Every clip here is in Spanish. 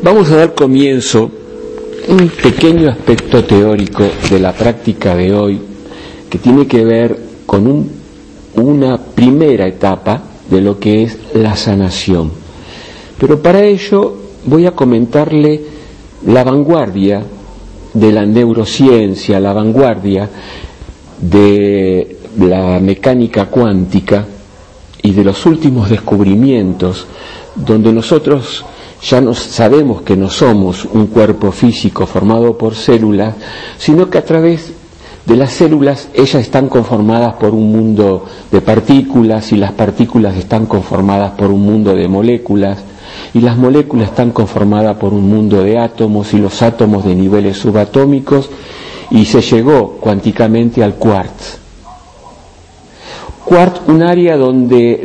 Vamos a dar comienzo un pequeño aspecto teórico de la práctica de hoy que tiene que ver con un, una primera etapa de lo que es la sanación. Pero para ello voy a comentarle la vanguardia de la neurociencia, la vanguardia de la mecánica cuántica y de los últimos descubrimientos donde nosotros ya no sabemos que no somos un cuerpo físico formado por células, sino que a través de las células ellas están conformadas por un mundo de partículas y las partículas están conformadas por un mundo de moléculas y las moléculas están conformadas por un mundo de átomos y los átomos de niveles subatómicos y se llegó cuánticamente al quartz. Quartz, un área donde,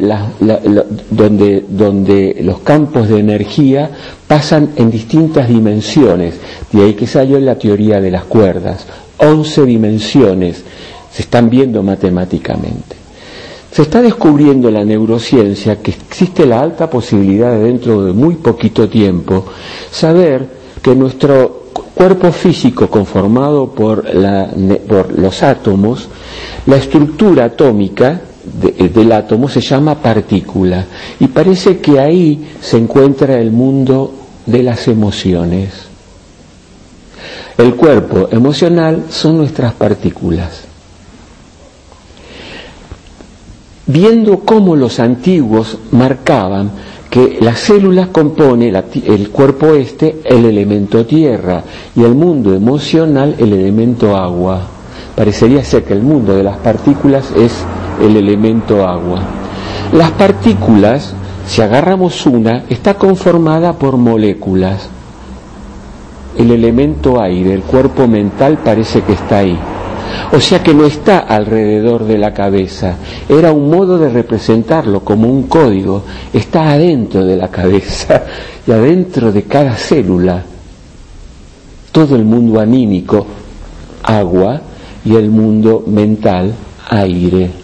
los campos de energía pasan en distintas dimensiones, de ahí que salió la teoría de las cuerdas. Once dimensiones se están viendo matemáticamente. Se está descubriendo en la neurociencia que existe la alta posibilidad de dentro de muy poquito tiempo saber que nuestro cuerpo físico conformado por, la, por los átomos, la estructura atómica eh, del átomo se llama partícula y parece que ahí se encuentra el mundo de las emociones. El cuerpo emocional son nuestras partículas. Viendo cómo los antiguos marcaban que las células compone el cuerpo este el elemento tierra y el mundo emocional el elemento agua. Parecería ser que el mundo de las partículas es el elemento agua. Las partículas, si agarramos una, está conformada por moléculas. El elemento aire, el cuerpo mental parece que está ahí. O sea que no está alrededor de la cabeza. Era un modo de representarlo como un código. Está adentro de la cabeza y adentro de cada célula. Todo el mundo anímico, agua, y el mundo mental, aire.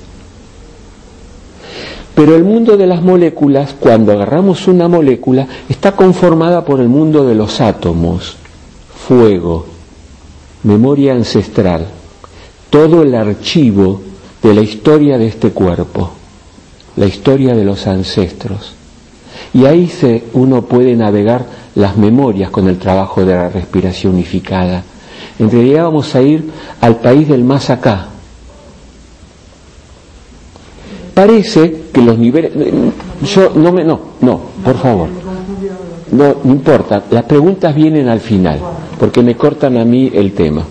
Pero el mundo de las moléculas, cuando agarramos una molécula, está conformada por el mundo de los átomos, fuego, memoria ancestral, todo el archivo de la historia de este cuerpo, la historia de los ancestros. Y ahí se, uno puede navegar las memorias con el trabajo de la respiración unificada. En realidad vamos a ir al país del más acá, parece que los niveles... Yo no me... No, no, por favor. No, no importa. Las preguntas vienen al final, porque me cortan a mí el tema.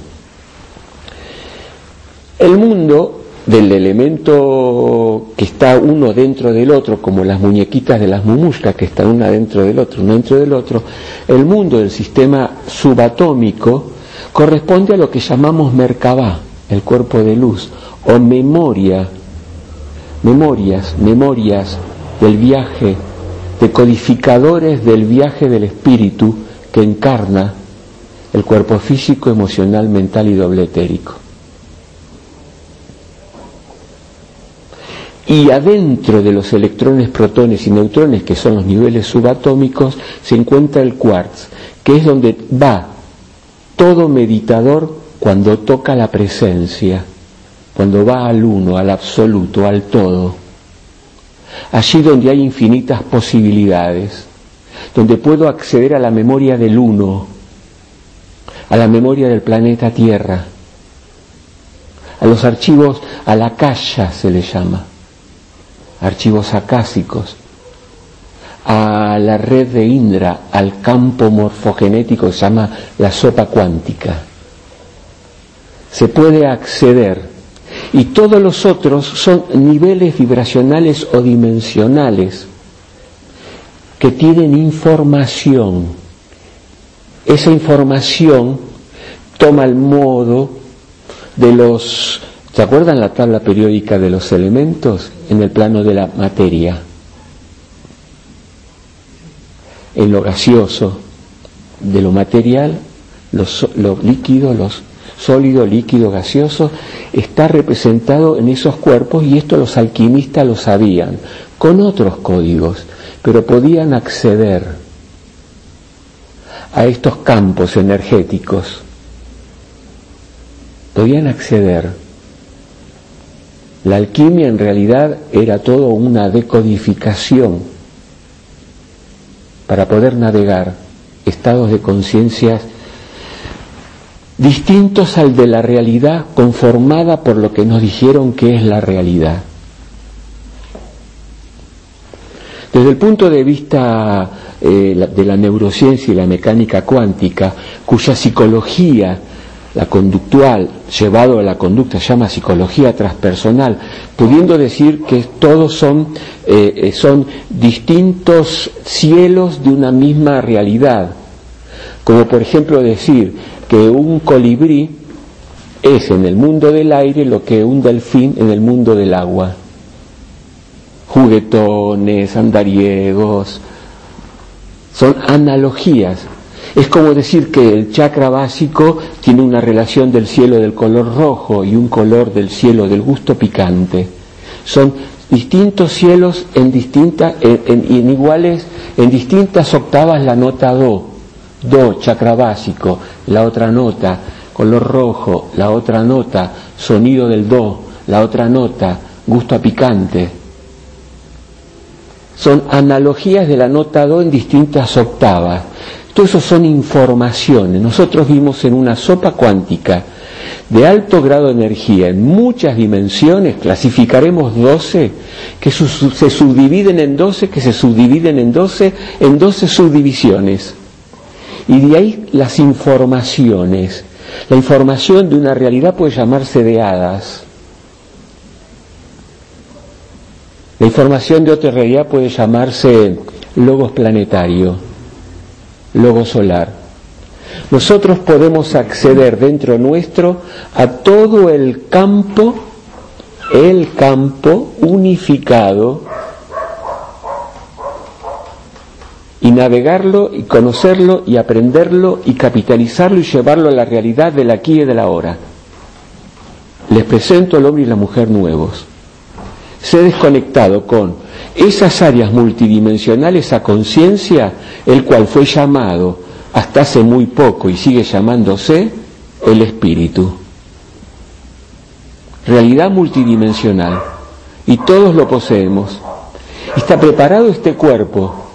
El mundo del elemento que está uno dentro del otro, como las muñequitas de las mumushkas que están una dentro del otro, uno dentro del otro, el mundo del sistema subatómico corresponde a lo que llamamos Merkabah, el cuerpo de luz, o memoria memorias, memorias del viaje, decodificadores del viaje del espíritu que encarna el cuerpo físico, emocional, mental y doble etérico. Y adentro de los electrones, protones y neutrones, que son los niveles subatómicos, se encuentra el quartz, que es donde va todo meditador cuando toca la presencia cuando va al uno, al absoluto, al todo, allí donde hay infinitas posibilidades, donde puedo acceder a la memoria del uno, a la memoria del planeta Tierra, a los archivos, a la calla se le llama, archivos acásicos, a la red de Indra, al campo morfogenético que se llama la sopa cuántica. Se puede acceder y todos los otros son niveles vibracionales o dimensionales que tienen información esa información toma el modo de los, ¿se acuerdan la tabla periódica de los elementos en el plano de la materia? En lo gaseoso, de lo material, lo, líquido, los sólido, líquido, gaseoso, está representado en esos cuerpos y esto los alquimistas lo sabían, con otros códigos, pero podían acceder a estos campos energéticos, podían acceder. La alquimia en realidad era todo una decodificación para poder navegar estados de conciencias distintos al de la realidad conformada por lo que nos dijeron que es la realidad. Desde el punto de vista eh, de la neurociencia y la mecánica cuántica, cuya psicología, la conductual, llevado a la conducta, se llama psicología transpersonal, pudiendo decir que todos son, eh, eh, son distintos cielos de una misma realidad. Como por ejemplo decir, que un colibrí es en el mundo del aire lo que un delfín en el mundo del agua. Juguetones, andariegos, son analogías. Es como decir que el chakra básico tiene una relación del cielo del color rojo y un color del cielo del gusto picante. Son distintos cielos en distintas, en, iguales, en distintas octavas la nota do do, chakra básico, la otra nota, color rojo, la otra nota, sonido del do, la otra nota, gusto a picante. Son analogías de la nota do en distintas octavas. Todo eso son informaciones. Nosotros vimos en una sopa cuántica de alto grado de energía en muchas dimensiones, clasificaremos 12, que se subdividen en 12, que se subdividen en 12, en 12 subdivisiones. Y de ahí las informaciones. La información de una realidad puede llamarse de hadas. La información de otra realidad puede llamarse logos planetario, logos solar. Nosotros podemos acceder dentro nuestro a todo el campo, el campo unificado y navegarlo y conocerlo y aprenderlo y capitalizarlo y llevarlo a la realidad del aquí y del ahora. Les presento al hombre y la mujer nuevos. Se desconectado con esas áreas multidimensionales a conciencia, el cual fue llamado hasta hace muy poco y sigue llamándose el espíritu. Realidad multidimensional. Y todos lo poseemos. Está preparado este cuerpo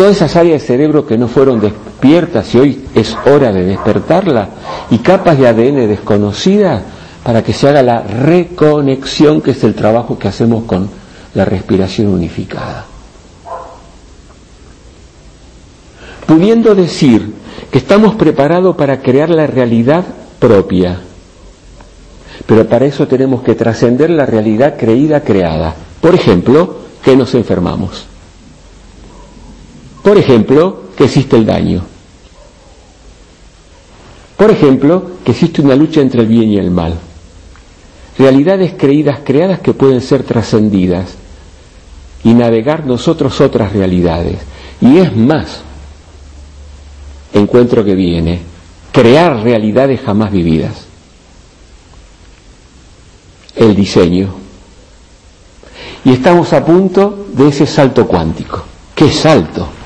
todas esas áreas de cerebro que no fueron despiertas y hoy es hora de despertarla, y capas de ADN desconocidas para que se haga la reconexión, que es el trabajo que hacemos con la respiración unificada. Pudiendo decir que estamos preparados para crear la realidad propia, pero para eso tenemos que trascender la realidad creída creada. Por ejemplo, que nos enfermamos. Por ejemplo, que existe el daño. Por ejemplo, que existe una lucha entre el bien y el mal. Realidades creídas, creadas que pueden ser trascendidas y navegar nosotros otras realidades. Y es más, encuentro que viene, crear realidades jamás vividas. El diseño. Y estamos a punto de ese salto cuántico. ¿Qué salto?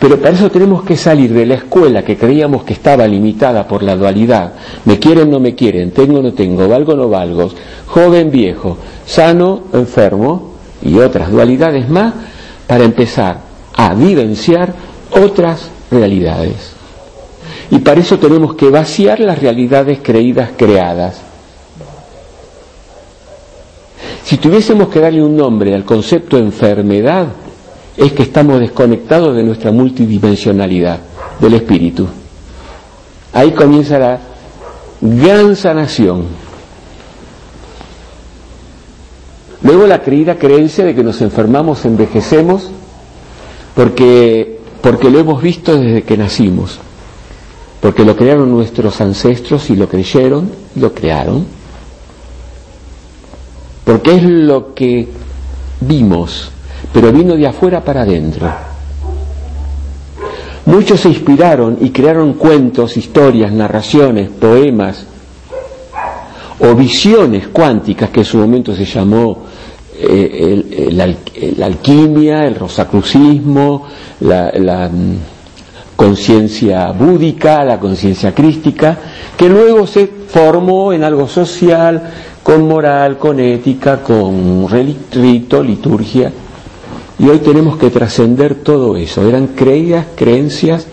Pero para eso tenemos que salir de la escuela que creíamos que estaba limitada por la dualidad. Me quieren, no me quieren, tengo, no tengo, valgo, no valgo, joven, viejo, sano, enfermo y otras dualidades más para empezar a vivenciar otras realidades. Y para eso tenemos que vaciar las realidades creídas creadas. Si tuviésemos que darle un nombre al concepto enfermedad, es que estamos desconectados de nuestra multidimensionalidad, del espíritu. Ahí comienza la gran sanación. Luego la creída creencia de que nos enfermamos, envejecemos, porque porque lo hemos visto desde que nacimos, porque lo crearon nuestros ancestros y lo creyeron, lo crearon, porque es lo que vimos, pero vino de afuera para adentro. Muchos se inspiraron y crearon cuentos, historias, narraciones, poemas o visiones cuánticas que en su momento se llamó eh, la alquimia, el rosacrucismo, la, mm, conciencia búdica, la conciencia crística, que luego se formó en algo social, con moral, con ética, con rito, liturgia. Y hoy tenemos que trascender todo eso. Eran creídas, creencias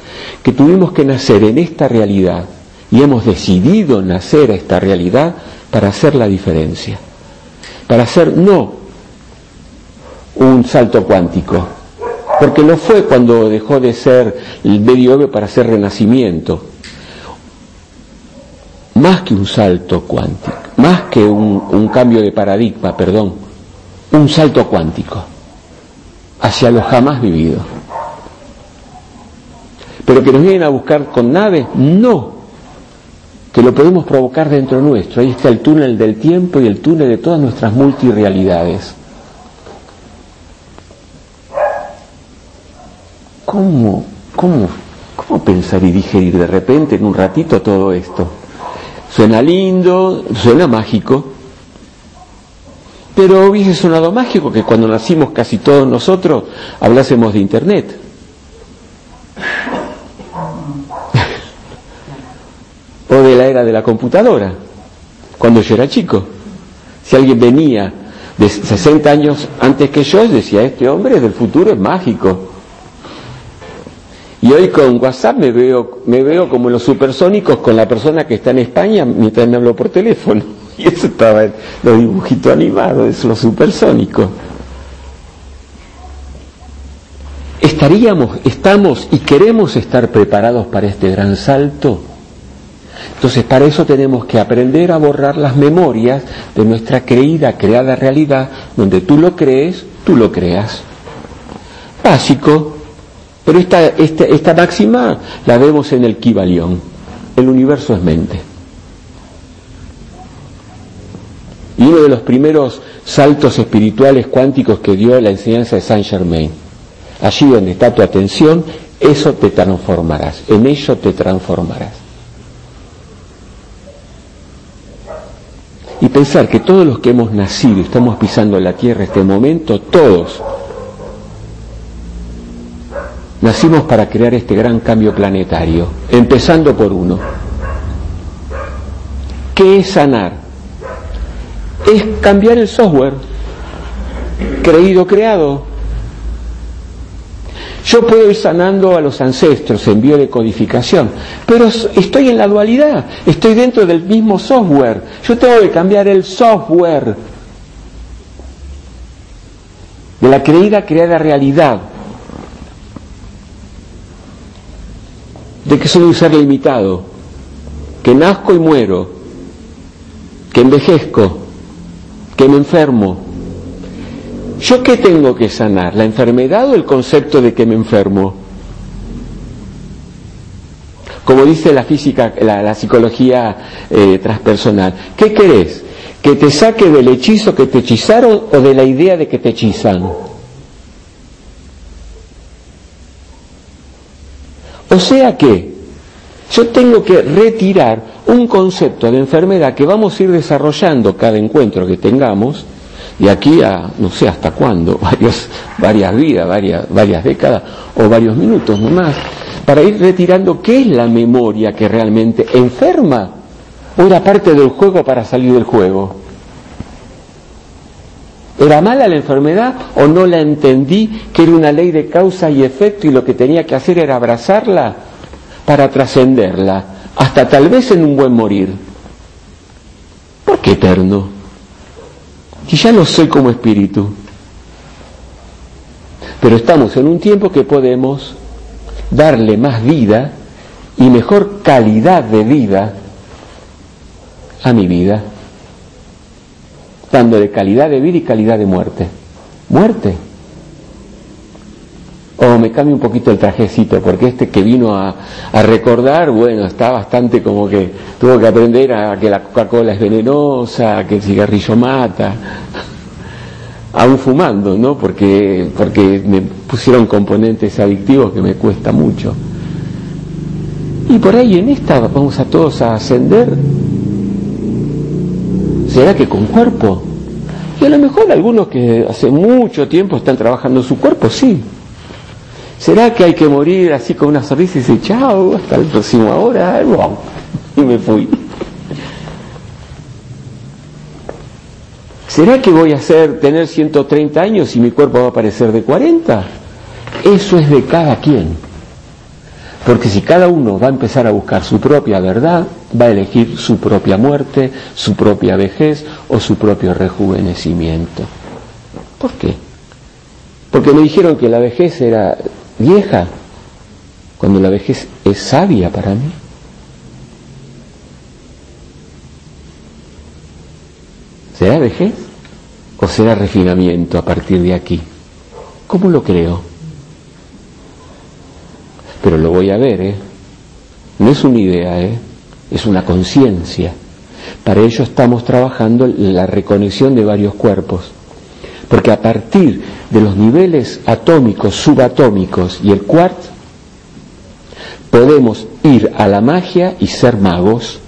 que tuvimos que nacer en esta realidad y hemos decidido nacer a esta realidad para hacer la diferencia. Para hacer no un salto cuántico, porque lo fue cuando dejó de ser el medioevo para ser renacimiento. Más que un salto cuántico, más que un cambio de paradigma, perdón, un salto cuántico hacia lo jamás vivido. Pero que nos vienen a buscar con naves, no, que lo podemos provocar dentro nuestro. Ahí está el túnel del tiempo y el túnel de todas nuestras multirealidades. ¿Cómo, cómo, cómo pensar y digerir de repente en un ratito todo esto? Suena lindo, suena mágico, pero hubiese sonado mágico que cuando nacimos casi todos nosotros hablásemos de Internet. o de la era de la computadora, cuando yo era chico. Si alguien venía de 60 años antes que yo, decía, este hombre del futuro es mágico. Y hoy con WhatsApp me veo, me veo como los supersónicos con la persona que está en España mientras me hablo por teléfono. Y eso estaba en los dibujitos animados, es lo supersónico. ¿Estaríamos, estamos y queremos estar preparados para este gran salto? Entonces, para eso tenemos que aprender a borrar las memorias de nuestra creída, creada realidad, donde tú lo crees, tú lo creas. Básico, pero esta, esta, esta máxima la vemos en el Kibalión. El universo es mente. Y uno de los primeros saltos espirituales cuánticos que dio la enseñanza de Saint Germain. Allí donde está tu atención, eso te transformarás, en ello te transformarás. Y pensar que todos los que hemos nacido y estamos pisando la tierra este momento, todos, nacimos para crear este gran cambio planetario, empezando por uno. ¿Qué es sanar? Es cambiar el software, creído, creado, yo puedo ir sanando a los ancestros en biodecodificación, pero estoy en la dualidad, estoy dentro del mismo software. Yo tengo que cambiar el software de la creída creada realidad, de que soy un ser limitado, que nazco y muero, que envejezco, que me enfermo, ¿Yo qué tengo que sanar? ¿La enfermedad o el concepto de que me enfermo? Como dice la física, la, psicología eh, transpersonal. ¿Qué querés? ¿Que te saque del hechizo que te hechizaron o de la idea de que te hechizan? O sea que yo tengo que retirar un concepto de enfermedad que vamos a ir desarrollando cada encuentro que tengamos, de aquí a no sé hasta cuándo, varias vidas, varias, varias décadas o varios minutos nomás, para ir retirando qué es la memoria que realmente enferma o era parte del juego para salir del juego. ¿Era mala la enfermedad o no la entendí que era una ley de causa y efecto y lo que tenía que hacer era abrazarla para trascenderla, hasta tal vez en un buen morir? ¿Por qué eterno? que ya no soy como espíritu. Pero estamos en un tiempo que podemos darle más vida y mejor calidad de vida a mi vida, dándole calidad de vida y calidad de muerte. Muerte. O me cambio un poquito el trajecito, porque este que vino a, a recordar, bueno, está bastante como que tuvo que aprender a que la Coca-Cola es venenosa, que el cigarrillo mata aún fumando, ¿no? Porque, porque me pusieron componentes adictivos que me cuesta mucho. Y por ahí en esta vamos a todos a ascender. ¿Será que con cuerpo? Y a lo mejor algunos que hace mucho tiempo están trabajando su cuerpo, sí. ¿Será que hay que morir así con una sonrisa y decir, chao, hasta el próximo hora? Y me fui. ¿Será que voy a hacer, tener 130 años y mi cuerpo va a parecer de 40? Eso es de cada quien. Porque si cada uno va a empezar a buscar su propia verdad, va a elegir su propia muerte, su propia vejez o su propio rejuvenecimiento. ¿Por qué? Porque me dijeron que la vejez era vieja, cuando la vejez es sabia para mí. ¿Será vejez? ¿O será refinamiento a partir de aquí? ¿Cómo lo creo? Pero lo voy a ver, ¿eh? No es una idea, ¿eh? Es una conciencia. Para ello estamos trabajando la reconexión de varios cuerpos. Porque a partir de los niveles atómicos, subatómicos y el quartz, podemos ir a la magia y ser magos.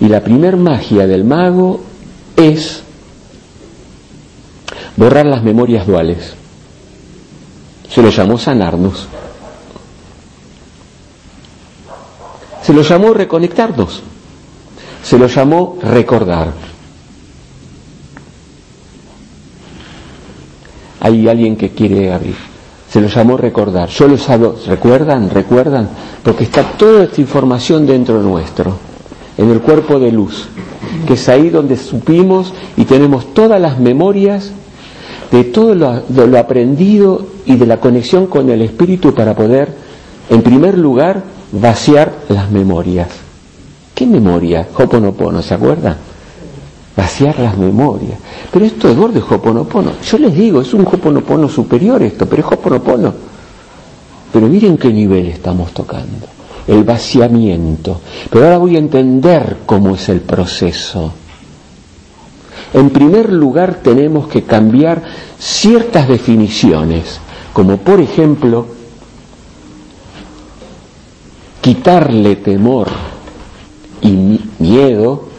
Y la primer magia del mago es borrar las memorias duales. Se lo llamó sanarnos. Se lo llamó reconectarnos. Se lo llamó recordar. Hay alguien que quiere abrir. Se lo llamó recordar. Yo lo sabo. ¿Recuerdan? ¿Recuerdan? Porque está toda esta información dentro nuestro, en el cuerpo de luz, que es ahí donde supimos y tenemos todas las memorias de todo lo, aprendido y de la conexión con el espíritu para poder, en primer lugar, vaciar las memorias. ¿Qué memoria? Hoponopono, ¿se acuerdan? Vaciar las memorias. Pero esto es de Hoponopono. Yo les digo, es un Hoponopono superior esto, pero es Hoponopono. Pero miren qué nivel estamos tocando. El vaciamiento. Pero ahora voy a entender cómo es el proceso. En primer lugar tenemos que cambiar ciertas definiciones, como por ejemplo quitarle temor y miedo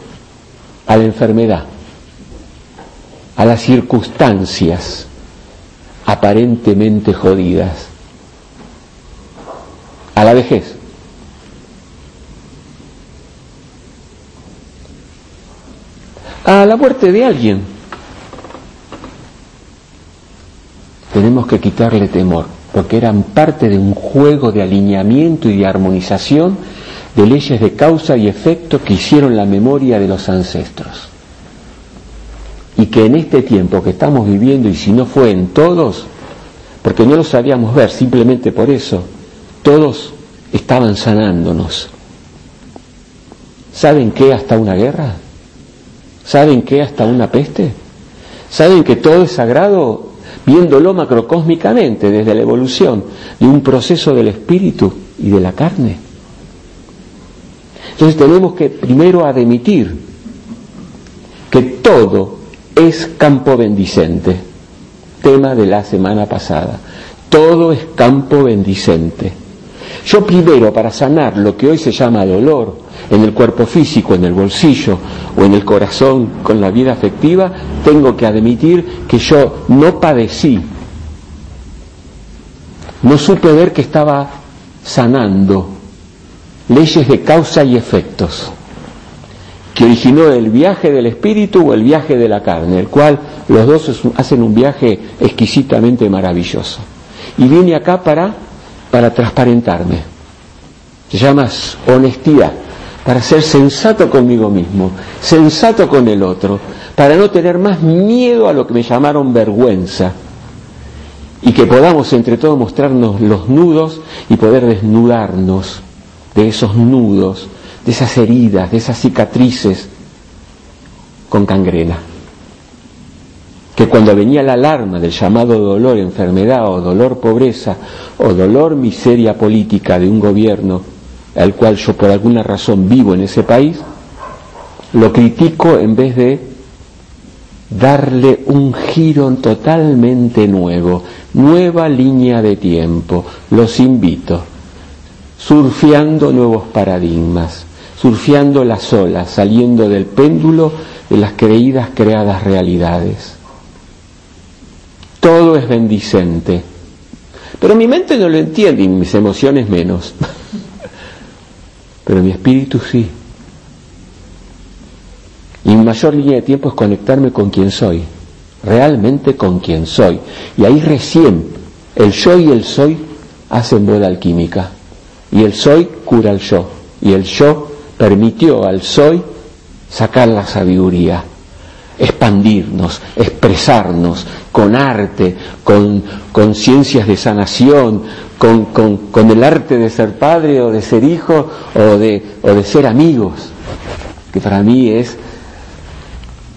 a la enfermedad, a las circunstancias aparentemente jodidas, a la vejez. a la muerte de alguien. Tenemos que quitarle temor, porque eran parte de un juego de alineamiento y de armonización de leyes de causa y efecto que hicieron la memoria de los ancestros. Y que en este tiempo que estamos viviendo, y si no fue en todos, porque no lo sabíamos ver, simplemente por eso, todos estaban sanándonos. ¿Saben qué hasta una guerra? ¿Saben qué? Hasta una peste. ¿Saben que todo es sagrado? Viéndolo macrocósmicamente desde la evolución de un proceso del espíritu y de la carne. Entonces tenemos que primero admitir que todo es campo bendicente. Tema de la semana pasada. Todo es campo bendicente. Yo primero, para sanar lo que hoy se llama dolor, en el cuerpo físico, en el bolsillo o en el corazón con la vida afectiva, tengo que admitir que yo no padecí, no supe ver que estaba sanando leyes de causa y efectos que originó el viaje del espíritu o el viaje de la carne, el cual los dos hacen un viaje exquisitamente maravilloso. Y vine acá para, para transparentarme. Se llama honestidad para ser sensato conmigo mismo, sensato con el otro, para no tener más miedo a lo que me llamaron vergüenza y que podamos entre todos mostrarnos los nudos y poder desnudarnos de esos nudos, de esas heridas, de esas cicatrices con cangrena. que cuando venía la alarma del llamado dolor, enfermedad o dolor pobreza o dolor miseria política de un gobierno al cual yo por alguna razón vivo en ese país, lo critico en vez de darle un giro totalmente nuevo, nueva línea de tiempo. Los invito, surfeando nuevos paradigmas, surfeando las olas, saliendo del péndulo de las creídas creadas realidades. Todo es bendicente, pero mi mente no lo entiende y mis emociones menos, pero mi espíritu sí. Y mi mayor línea de tiempo es conectarme con quien soy, realmente con quien soy. Y ahí recién el yo y el soy hacen boda alquímica. Y el soy cura al yo. Y el yo permitió al soy sacar la sabiduría, expandirnos, expresarnos con arte, con, conciencias de sanación, con, con, el arte de ser padre o de ser hijo o de, o de ser amigos, que para mí es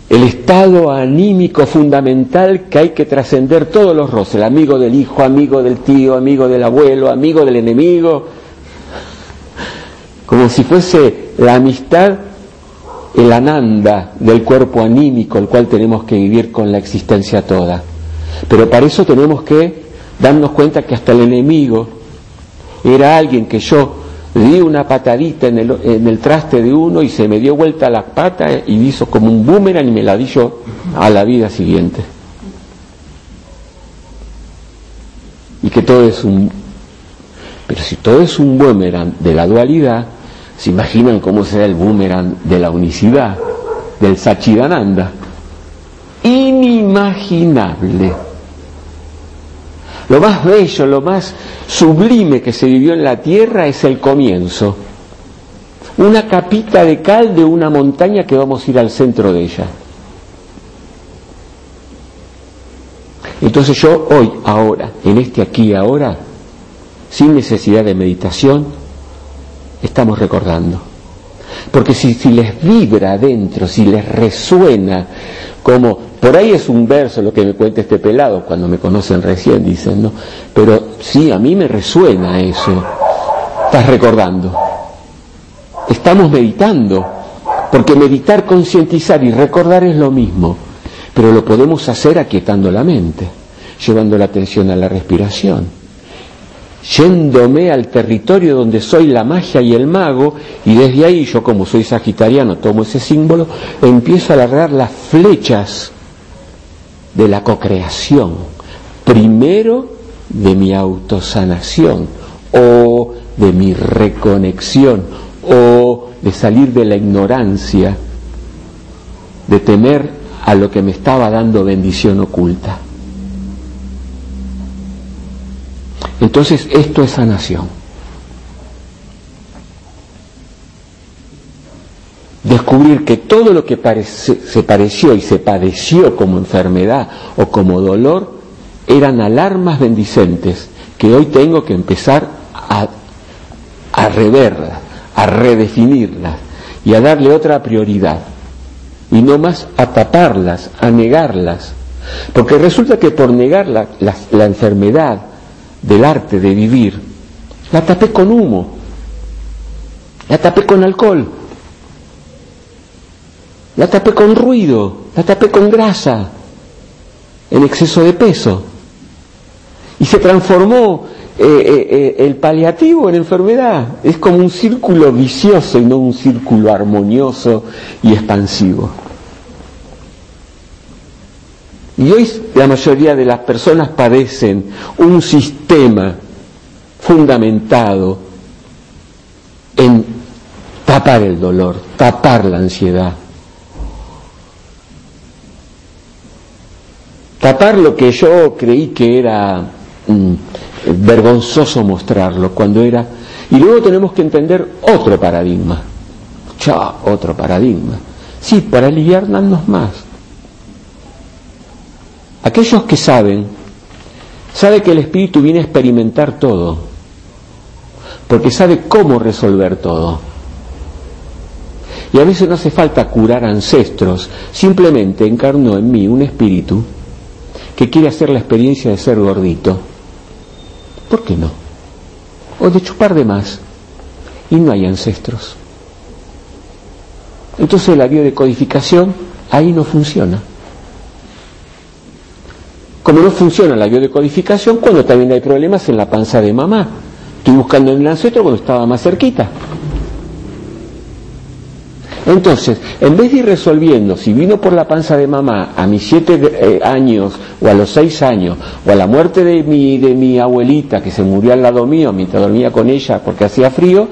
el estado anímico fundamental que hay que trascender todos los roces, el amigo del hijo, amigo del tío, amigo del abuelo, amigo del enemigo, como si fuese la amistad, el ananda del cuerpo anímico, el cual tenemos que vivir con la existencia toda. Pero para eso tenemos que darnos cuenta que hasta el enemigo era alguien que yo di una patadita en el, en el, traste de uno y se me dio vuelta la pata y hizo como un boomerang y me la di yo a la vida siguiente. Y que todo es un... Pero si todo es un boomerang de la dualidad, ¿se imaginan cómo será el boomerang de la unicidad, del Sachidananda? Inimaginable. Lo más bello, lo más sublime que se vivió en la tierra es el comienzo. Una capita de cal de una montaña que vamos a ir al centro de ella. Entonces yo hoy, ahora, en este aquí ahora, sin necesidad de meditación, estamos recordando. Porque si, si les vibra adentro, si les resuena como, por ahí es un verso lo que me cuenta este pelado, cuando me conocen recién dicen, ¿no? Pero sí, a mí me resuena eso. Estás recordando. Estamos meditando, porque meditar, concientizar y recordar es lo mismo, pero lo podemos hacer aquietando la mente, llevando la atención a la respiración yéndome al territorio donde soy la magia y el mago, y desde ahí yo como soy sagitariano tomo ese símbolo, empiezo a alargar las flechas de la cocreación, primero de mi autosanación o de mi reconexión o de salir de la ignorancia, de temer a lo que me estaba dando bendición oculta. Entonces esto es sanación. Descubrir que todo lo que se pareció y se padeció como enfermedad o como dolor eran alarmas bendicentes que hoy tengo que empezar a, reverlas, a redefinirlas y a darle otra prioridad. Y no más a taparlas, a negarlas. Porque resulta que por negar la enfermedad, del arte de vivir, la tapé con humo, la tapé con alcohol, la tapé con ruido, la tapé con grasa, en exceso de peso. Y se transformó eh, eh, eh, el paliativo en enfermedad. Es como un círculo vicioso y no un círculo armonioso y expansivo. Y hoy la mayoría de las personas padecen un sistema fundamentado en tapar el dolor, tapar la ansiedad, tapar lo que yo creí que era mm, vergonzoso mostrarlo cuando era... Y luego tenemos que entender otro paradigma, ya otro paradigma, sí, para aliviarnos más. Aquellos que saben, sabe que el Espíritu viene a experimentar todo, porque sabe cómo resolver todo. Y a veces no hace falta curar ancestros, simplemente encarnó en mí un espíritu que quiere hacer la experiencia de ser gordito. ¿Por qué no? O de chupar de más. Y no hay ancestros. Entonces la biodecodificación ahí no funciona. Como no funciona la biodecodificación cuando también hay problemas en la panza de mamá. Estoy buscando en el ancestro cuando estaba más cerquita. Entonces, en vez de ir resolviendo si vino por la panza de mamá a mis siete eh, años o a los seis años o a la muerte de mi, de mi abuelita que se murió al lado mío mientras dormía con ella porque hacía frío,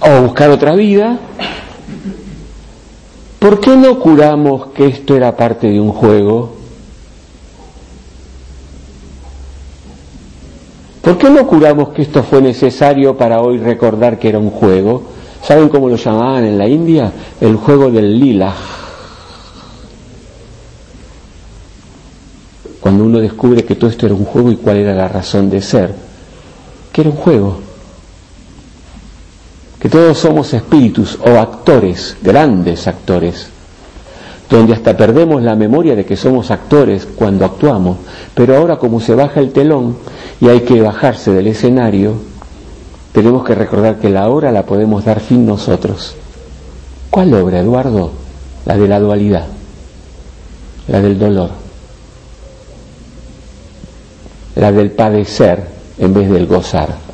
o buscar otra vida, ¿por qué no curamos que esto era parte de un juego? ¿Por qué no curamos que esto fue necesario para hoy recordar que era un juego? ¿Saben cómo lo llamaban en la India? El juego del lila. Cuando uno descubre que todo esto era un juego y cuál era la razón de ser, que era un juego. Que todos somos espíritus o actores, grandes actores, donde hasta perdemos la memoria de que somos actores cuando actuamos, pero ahora como se baja el telón y hay que bajarse del escenario, tenemos que recordar que la obra la podemos dar fin nosotros. ¿Cuál obra, Eduardo? La de la dualidad, la del dolor, la del padecer en vez del gozar.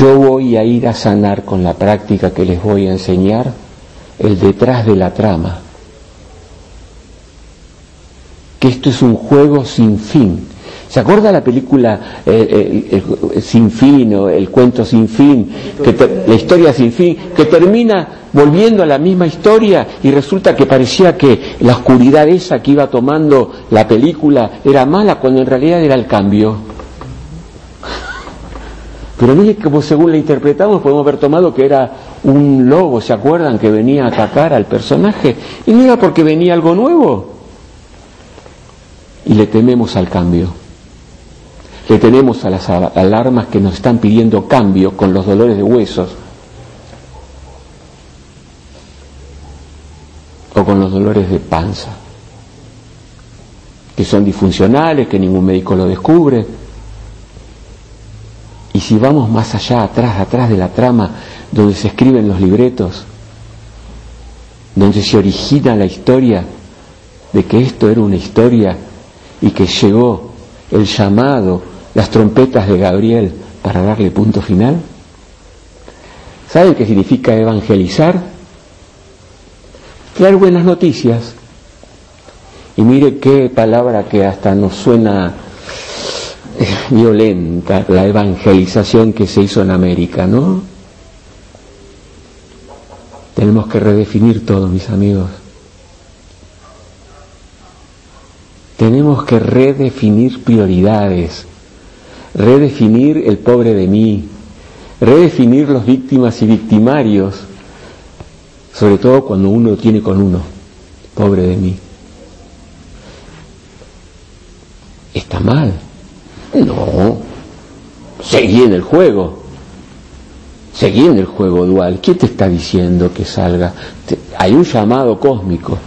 Yo voy a ir a sanar con la práctica que les voy a enseñar el detrás de la trama. Que esto es un juego sin fin. ¿Se acuerda la película eh, eh, Sin Fin o el cuento Sin Fin, que la historia Sin Fin, que termina volviendo a la misma historia y resulta que parecía que la oscuridad esa que iba tomando la película era mala cuando en realidad era el cambio? Pero mire como según la interpretamos podemos haber tomado que era un lobo, ¿se acuerdan? Que venía a atacar al personaje. Y no era porque venía algo nuevo. Y le tememos al cambio. Le tenemos a las alarmas que nos están pidiendo cambio con los dolores de huesos. O con los dolores de panza. Que son disfuncionales, que ningún médico lo descubre y si vamos más allá, atrás, atrás de la trama, donde se escriben los libretos, donde se origina la historia de que esto era una historia y que llegó el llamado, las trompetas de Gabriel para darle punto final? ¿Saben qué significa evangelizar? Traer buenas noticias. Y mire qué palabra que hasta nos suena violenta la evangelización que se hizo en América, ¿no? Tenemos que redefinir todo, mis amigos. Tenemos que redefinir prioridades, redefinir el pobre de mí, redefinir los víctimas y victimarios, sobre todo cuando uno tiene con uno, pobre de mí. Está mal. No, seguí en el juego. Seguí en el juego dual. ¿Quién te está diciendo que salga? hay un llamado cósmico.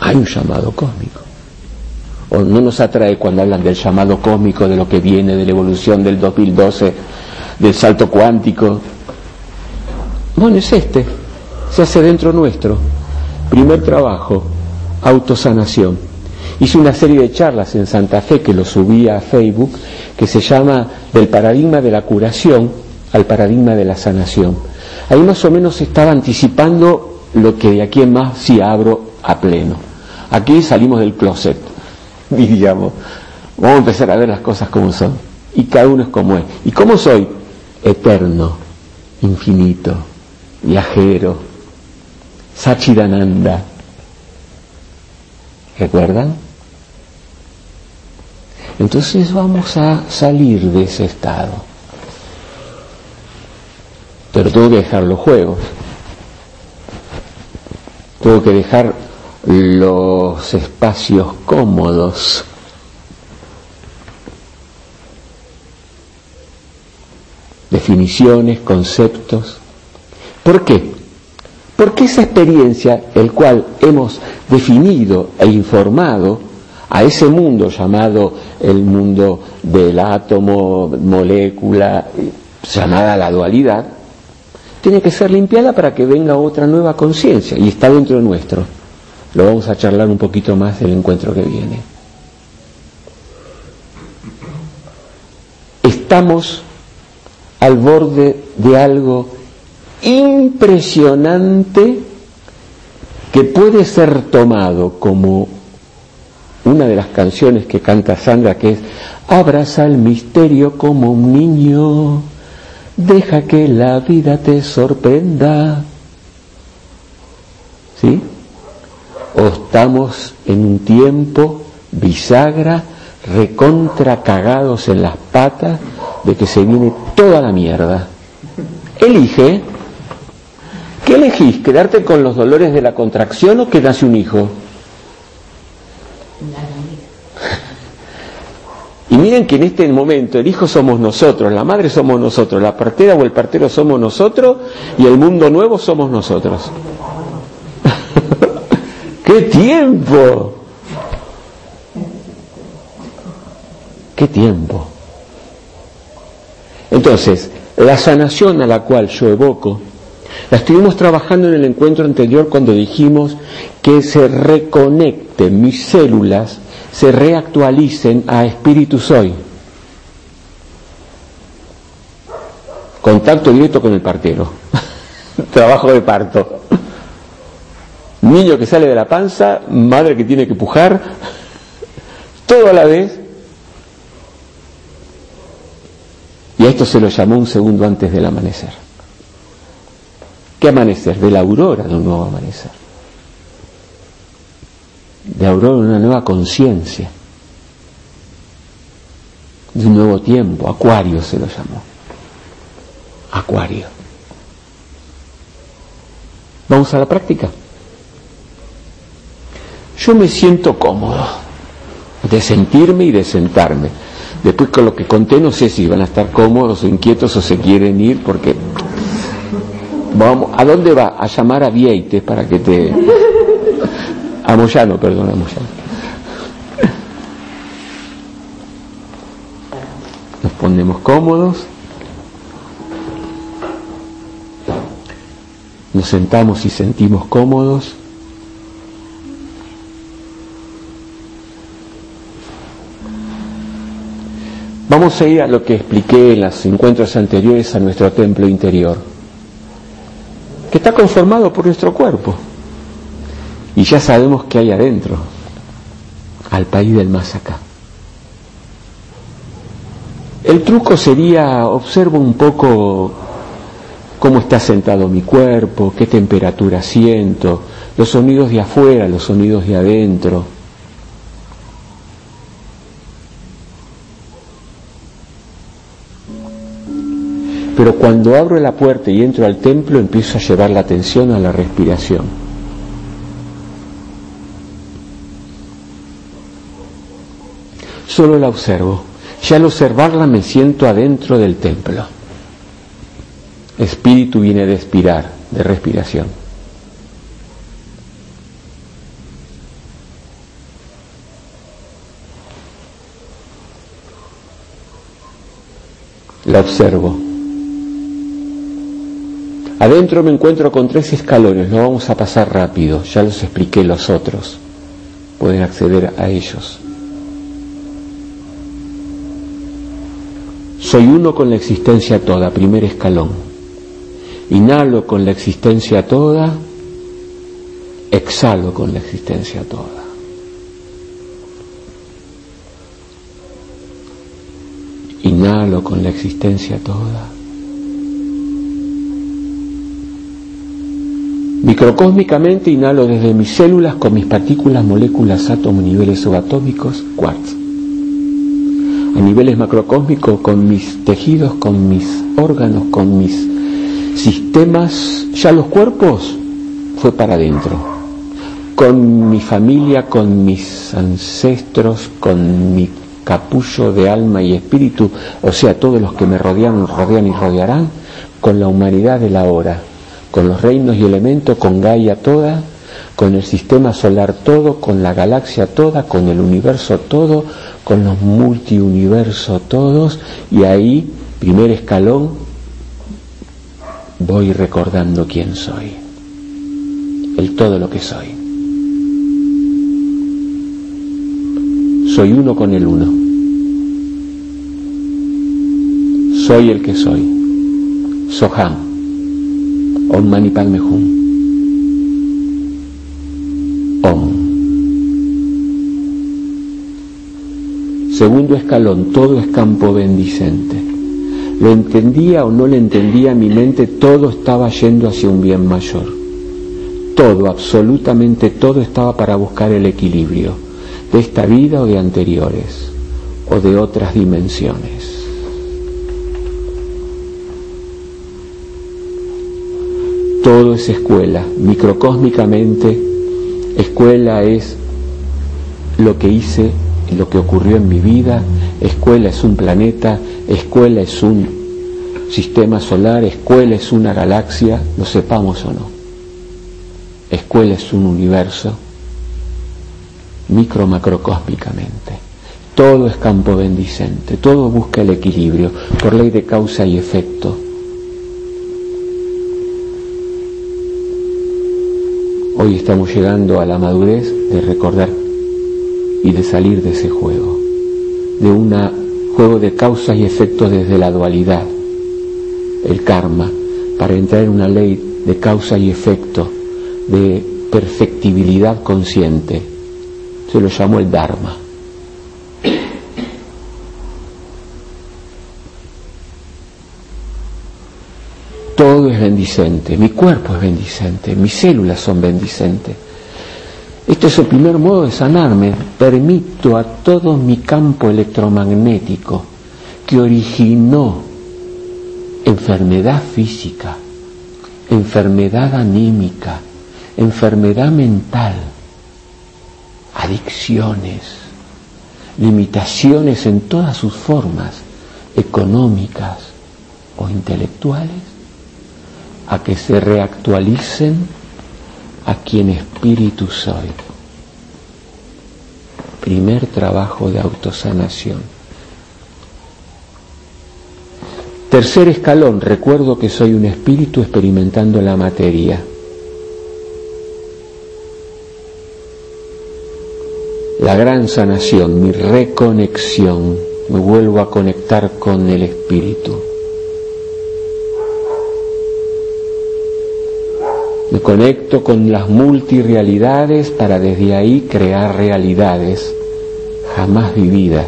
Hay un llamado cósmico. O no nos atrae cuando hablan del llamado cósmico, de lo que viene, de la evolución del 2012, del salto cuántico. Bueno, es este. Se hace dentro nuestro. Primer trabajo, autosanación hice una serie de charlas en Santa Fe que lo subí a Facebook, que se llama Del paradigma de la curación al paradigma de la sanación. Ahí más o menos estaba anticipando lo que de aquí en más sí abro a pleno. Aquí salimos del closet, diríamos. Vamos a empezar a ver las cosas como son. Y cada uno es como es. ¿Y cómo soy? Eterno, infinito, viajero, Sachidananda. ¿Recuerdan? Entonces vamos a salir de ese estado. Pero tengo que dejar los juegos. Tengo que dejar los espacios cómodos. Definiciones, conceptos, ¿Por qué? Porque esa experiencia, el cual hemos definido e informado a ese mundo llamado el mundo del átomo, molécula, llamada la dualidad, tiene que ser limpiada para que venga otra nueva conciencia y está dentro de nuestro. Lo vamos a charlar un poquito más del encuentro que viene. Estamos al borde de algo impresionante que puede ser tomado como una de las canciones que canta Sandra, que es Abraza el misterio como un niño, deja que la vida te sorprenda. ¿Sí? O estamos en un tiempo bisagra, recontra cagados en las patas de que se viene toda la mierda. Elige. ¿Qué elegís? ¿Quedarte con los dolores de la contracción o quedarse un hijo? Miren que en este momento el hijo somos nosotros, la madre somos nosotros, la partera o el partero somos nosotros y el mundo nuevo somos nosotros. ¡Qué tiempo! ¡Qué tiempo! Entonces, la sanación a la cual yo evoco, la estuvimos trabajando en el encuentro anterior cuando dijimos que se reconecten mis células se reactualicen a espíritu soy. Contacto directo con el partero. Trabajo de parto. Niño que sale de la panza, madre que tiene que pujar, todo a la vez. Y a esto se lo llamó un segundo antes del amanecer. ¿Qué amanecer? De la aurora de un nuevo amanecer de aurora una nueva conciencia, de un nuevo tiempo, Acuario se lo llamó. Acuario. Vamos a la práctica. Yo me siento cómodo de sentirme y de sentarme. Después con lo que conté no sé si van a estar cómodos o inquietos o se quieren ir porque vamos, ¿a dónde va? A llamar a Vieites para que te a Moyano, perdón, a Moyano. Nos ponemos cómodos. Nos sentamos y sentimos cómodos. Vamos a ir a lo que expliqué en los encuentros anteriores a nuestro templo interior, que está conformado por nuestro cuerpo. Y ya sabemos qué hay adentro, al país del más acá. El truco sería, observo un poco cómo está sentado mi cuerpo, qué temperatura siento, los sonidos de afuera, los sonidos de adentro. Pero cuando abro la puerta y entro al templo empiezo a llevar la atención a la respiración. Solo la observo. Ya al observarla me siento adentro del templo. Espíritu viene de expirar, de respiración. La observo. Adentro me encuentro con tres escalones, no vamos a pasar rápido, ya los expliqué los otros. Pueden acceder a ellos. Soy uno con la existencia toda, primer escalón. Inhalo con la existencia toda, exhalo con la existencia toda. Inhalo con la existencia toda. Microcósmicamente inhalo desde mis células con mis partículas, moléculas, átomos, niveles subatómicos, quartz a niveles macrocósmicos con mis tejidos, con mis órganos, con mis sistemas, ya los cuerpos fue para adentro, con mi familia, con mis ancestros, con mi capullo de alma y espíritu, o sea, todos los que me rodean, rodean y rodearán, con la humanidad de la hora, con los reinos y elementos, con Gaia toda, con el sistema solar todo, con la galaxia toda, con el universo todo, con los multiuniversos todos, y ahí, primer escalón, voy recordando quién soy, el todo lo que soy. Soy uno con el uno. Soy el que soy. Soham. Om Mani Padme Hum. Segundo escalón, todo es campo bendicente. Lo entendía o no lo entendía mi mente, todo estaba yendo hacia un bien mayor. Todo, absolutamente todo estaba para buscar el equilibrio de esta vida o de anteriores o de otras dimensiones. Todo es escuela, microcósmicamente, escuela es lo que hice, lo que ocurrió en mi vida, escuela es un planeta, escuela es un sistema solar, escuela es una galaxia, lo sepamos o no. Escuela es un universo, micro macrocósmicamente. Todo es campo bendicente, todo busca el equilibrio por ley de causa y efecto. Hoy estamos llegando a la madurez de recordar y de salir de ese juego, de un juego de causas y efectos desde la dualidad, el karma, para entrar en una ley de causa y efecto, de perfectibilidad consciente. Se lo llamó el Dharma. Todo es bendicente, mi cuerpo es bendicente, mis células son bendicentes. Este es el primer modo de sanarme. Permito a todo mi campo electromagnético que originó enfermedad física, enfermedad anímica, enfermedad mental, adicciones, limitaciones en todas sus formas, económicas o intelectuales, a que se reactualicen a quien espíritu soy. Primer trabajo de autosanación. Tercer escalón, recuerdo que soy un espíritu experimentando la materia. La gran sanación, mi reconexión, me vuelvo a conectar con el espíritu. Me conecto con las multirealidades para desde ahí crear realidades jamás vividas.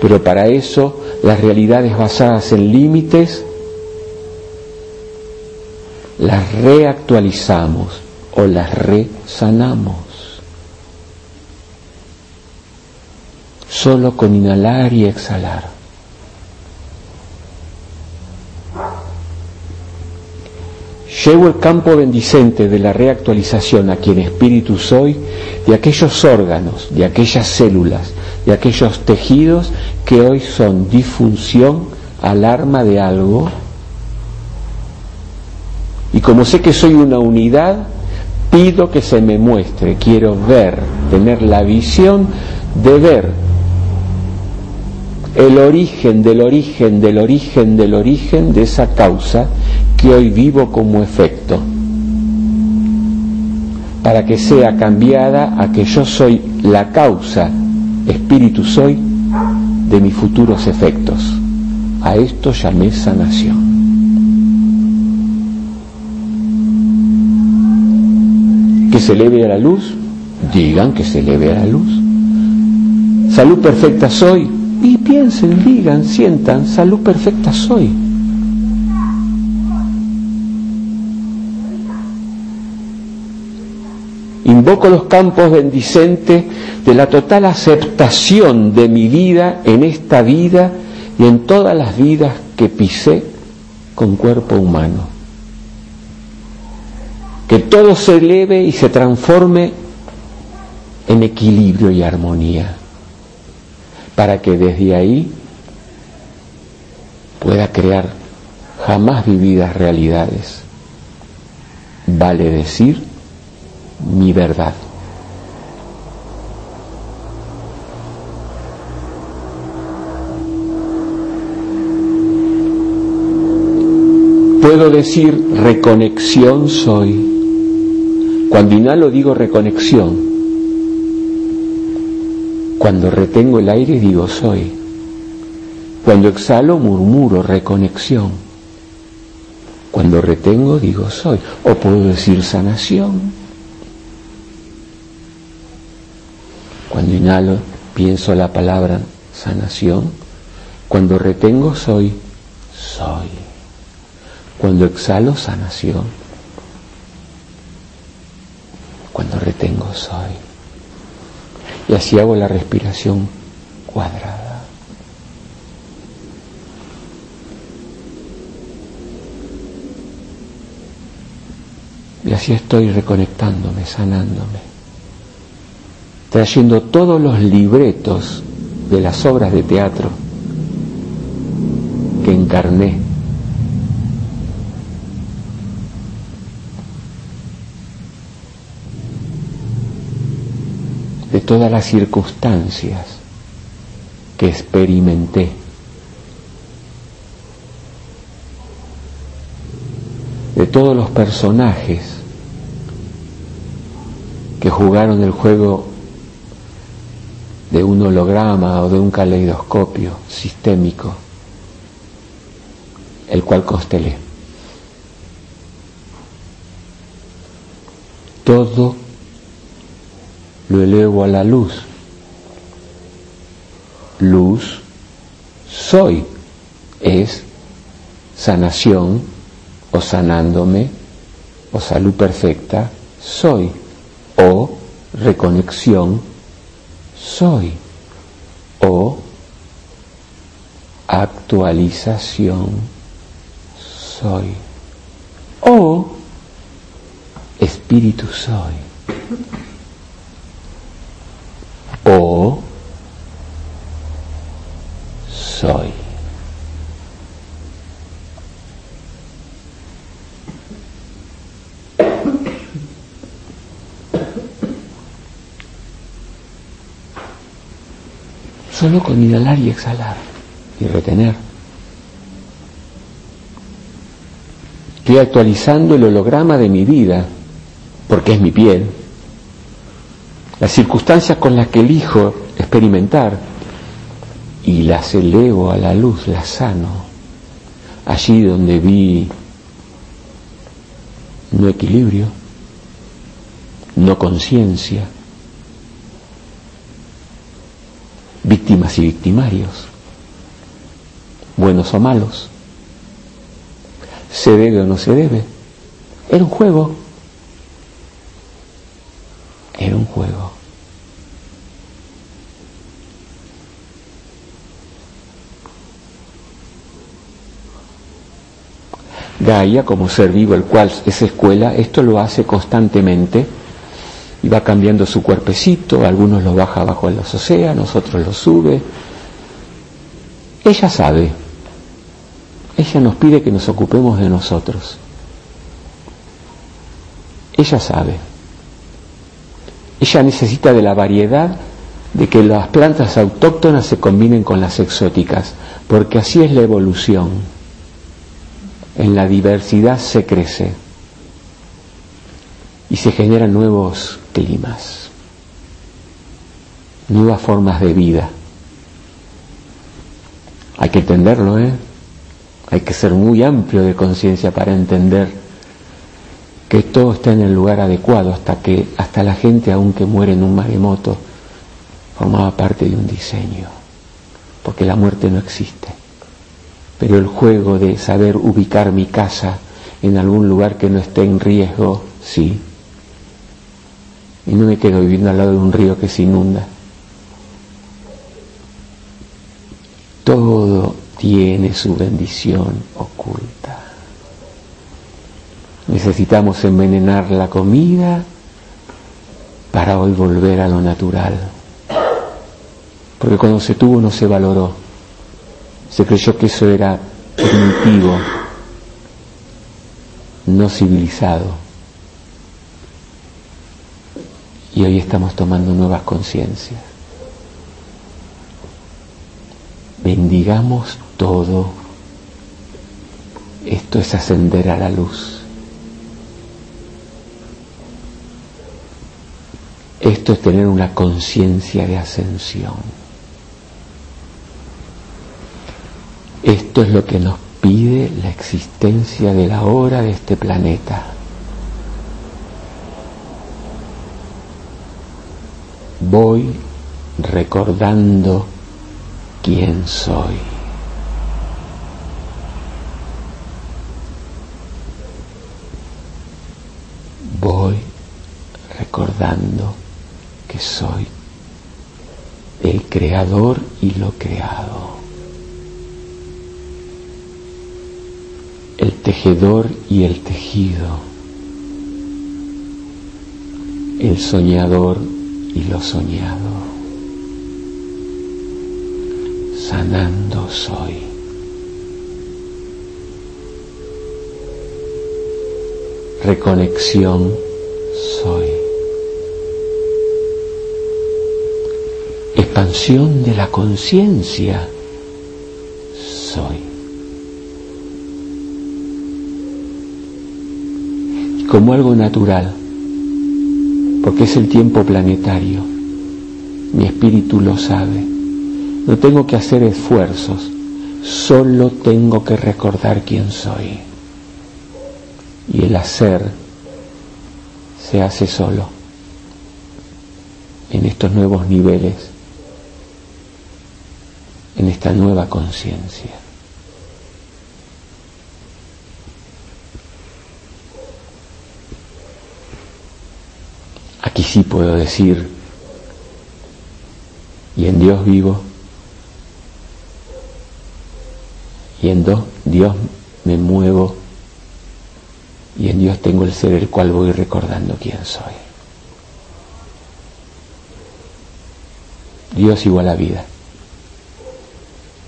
Pero para eso las realidades basadas en límites las reactualizamos o las resanamos. Solo con inhalar y exhalar. Llevo el campo bendicente de la reactualización a quien espíritu soy, de aquellos órganos, de aquellas células, de aquellos tejidos que hoy son disfunción, alarma de algo. Y como sé que soy una unidad, pido que se me muestre, quiero ver, tener la visión de ver el origen del origen del origen del origen de esa causa que hoy vivo como efecto, para que sea cambiada a que yo soy la causa, espíritu soy, de mis futuros efectos. A esto llamé sanación. Que se eleve a la luz, digan que se eleve a la luz. Salud perfecta soy, y piensen, digan, sientan, salud perfecta soy. Invoco los campos bendicentes de la total aceptación de mi vida en esta vida y en todas las vidas que pisé con cuerpo humano. Que todo se eleve y se transforme en equilibrio y armonía, para que desde ahí pueda crear jamás vividas realidades vale decir mi verdad. Puedo decir reconexión soy. Cuando inhalo digo reconexión. Cuando retengo el aire digo soy. Cuando exhalo murmuro reconexión. Cuando retengo digo soy. O puedo decir sanación. Cuando inhalo pienso la palabra sanación. Cuando retengo soy soy. Cuando exhalo, sanación. Cuando retengo, soy. Y así hago la respiración cuadrada. Y así estoy reconectándome, sanándome, trayendo todos los libretos de las obras de teatro que encarné de todas las circunstancias que experimenté. de todos los personajes que jugaron el juego de un holograma o de un caleidoscopio sistémico, el cual constelé. Todo lo elevo a la luz. Luz soy, es sanación o sanándome o salud perfecta, soy o reconexión, soy o actualización, soy o espíritu soy o soy. Solo con inhalar y exhalar y retener. Estoy actualizando el holograma de mi vida, porque es mi piel, las circunstancias con las que elijo experimentar y las elevo a la luz, las sano, allí donde vi no equilibrio, no conciencia, víctimas y victimarios, buenos o malos, se debe o no se debe. Era un juego, era un juego. Gaia, como ser vivo, el cual es escuela, esto lo hace constantemente y va cambiando su cuerpecito, algunos lo baja abajo en los océanos, otros lo sube. Ella sabe, ella nos pide que nos ocupemos de nosotros. Ella sabe. Ella necesita de la variedad de que las plantas autóctonas se combinen con las exóticas, porque así es la evolución. En la diversidad se crece y se generan nuevos climas, nuevas formas de vida. Hay que entenderlo, ¿eh? Hay que ser muy amplio de conciencia para entender que todo está en el lugar adecuado hasta que hasta la gente aunque muere en un maremoto formaba parte de un diseño porque la muerte no existe pero el juego de saber ubicar mi casa en algún lugar que no esté en riesgo sí y no me quedo viviendo al lado de un río que se inunda todo tiene su bendición oculta Necesitamos envenenar la comida para hoy volver a lo natural. Porque cuando se tuvo no se valoró. Se creyó que eso era primitivo, no civilizado. Y hoy estamos tomando nuevas conciencias. Bendigamos todo. Esto es ascender a la luz. Esto es tener una conciencia de ascensión. Esto es lo que nos pide la existencia de la hora de este planeta. Voy recordando quién soy. Voy recordando que soy el creador y lo creado. El tejedor y el tejido, el soñador y lo soñado. Sanando soy. Reconexión soy. Expansión de la conciencia soy. Como algo natural, porque es el tiempo planetario. Mi espíritu lo sabe. No tengo que hacer esfuerzos, solo tengo que recordar quién soy. Y el hacer se hace solo en estos nuevos niveles, en esta nueva conciencia. Aquí sí puedo decir, y en Dios vivo, y en Dios me muevo, y en Dios tengo el ser el cual voy recordando quién soy. Dios igual a vida.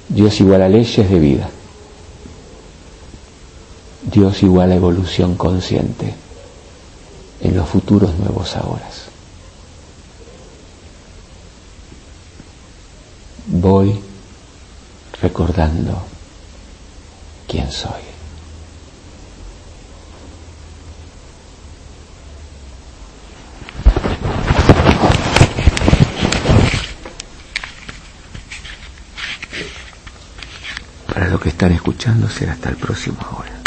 Dios igual a leyes de vida. Dios igual a evolución consciente en los futuros nuevos ahora. Voy recordando quién soy. Para lo que están escuchando será hasta el próximo ahora.